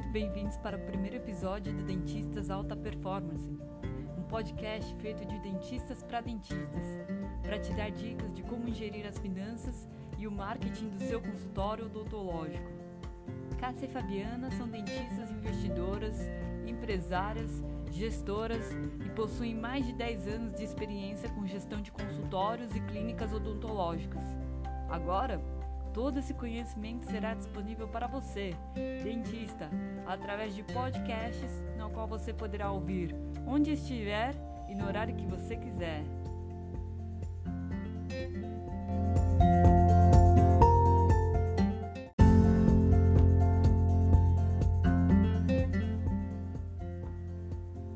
Muito bem-vindos para o primeiro episódio do Dentistas Alta Performance, um podcast feito de dentistas para dentistas, para te dar dicas de como gerir as finanças e o marketing do seu consultório odontológico. Cássia e Fabiana são dentistas investidoras, empresárias, gestoras e possuem mais de 10 anos de experiência com gestão de consultórios e clínicas odontológicas. Agora, Todo esse conhecimento será disponível para você, dentista, através de podcasts, no qual você poderá ouvir onde estiver e no horário que você quiser.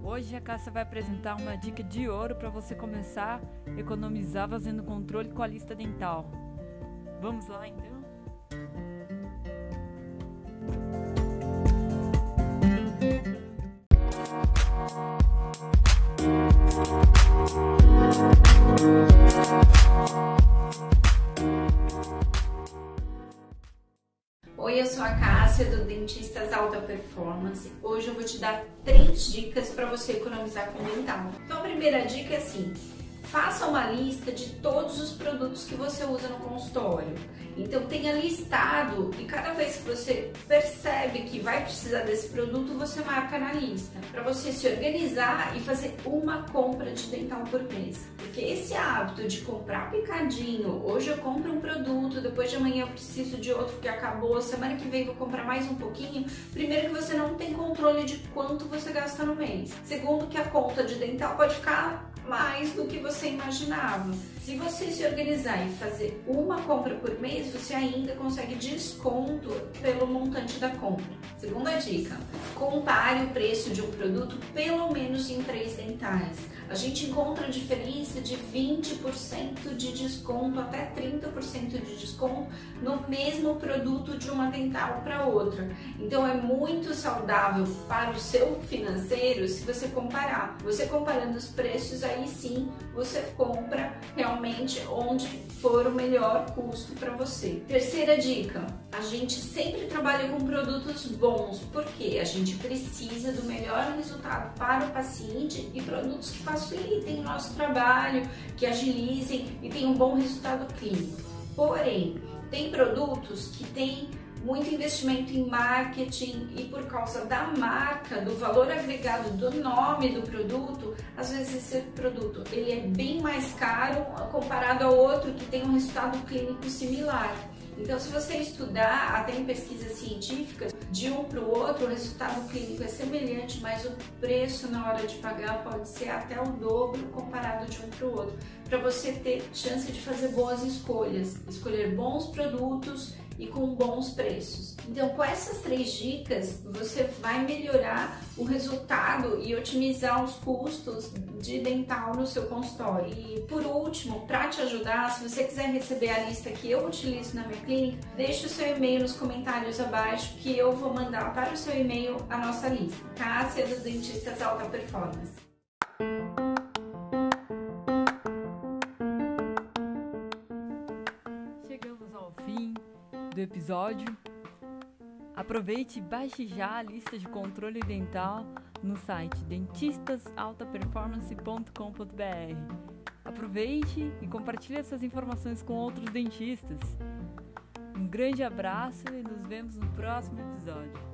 Hoje a Cássia vai apresentar uma dica de ouro para você começar a economizar fazendo controle com a lista dental. Vamos lá então? Oi, eu sou a Cássia do Dentistas Alta Performance. Hoje eu vou te dar três dicas para você economizar com dental. Então, a primeira dica é assim: faça uma lista de todos os produtos que você usa no consultório. Então tenha listado e cada vez que você percebe que vai precisar desse produto, você marca na lista, para você se organizar e fazer uma compra de dental por mês. Porque esse hábito de comprar picadinho, hoje eu compro um produto, depois de amanhã eu preciso de outro que acabou, semana que vem vou comprar mais um pouquinho. Primeiro que você não tem controle de quanto você gasta no mês. Segundo que a conta de dental pode ficar mais do que você imaginava. Se você se organizar e fazer uma compra por mês, você ainda consegue desconto pelo montante da compra. Segunda dica: compare o preço de um produto pelo menos em três dentais. A gente encontra diferença de 20% de desconto até 30% de desconto no mesmo produto de uma dental para outra. Então é muito saudável para o seu financeiro se você comparar. Você comparando os preços, aí sim você compra realmente realmente onde for o melhor custo para você. Terceira dica: a gente sempre trabalha com produtos bons, porque a gente precisa do melhor resultado para o paciente e produtos que facilitem o nosso trabalho, que agilizem e tenham um bom resultado clínico. Porém, tem produtos que têm muito investimento em marketing e por causa da marca, do valor agregado do nome do produto, às vezes esse produto ele é bem mais caro comparado ao outro que tem um resultado clínico similar. Então, se você estudar, até em pesquisas científicas, de um para o outro, o resultado clínico é semelhante, mas o preço na hora de pagar pode ser até o dobro comparado de um para o outro, para você ter chance de fazer boas escolhas, escolher bons produtos e com bons preços. Então, com essas três dicas, você vai melhorar o resultado e otimizar os custos de dental no seu consultório. E por último, para te ajudar, se você quiser receber a lista que eu utilizo na minha clínica, deixe o seu e-mail nos comentários abaixo que eu vou mandar para o seu e-mail a nossa lista. Cássia dos Dentistas Alta Performance. Do episódio. Aproveite e baixe já a lista de controle dental no site dentistasaltaperformance.com.br. Aproveite e compartilhe essas informações com outros dentistas. Um grande abraço e nos vemos no próximo episódio.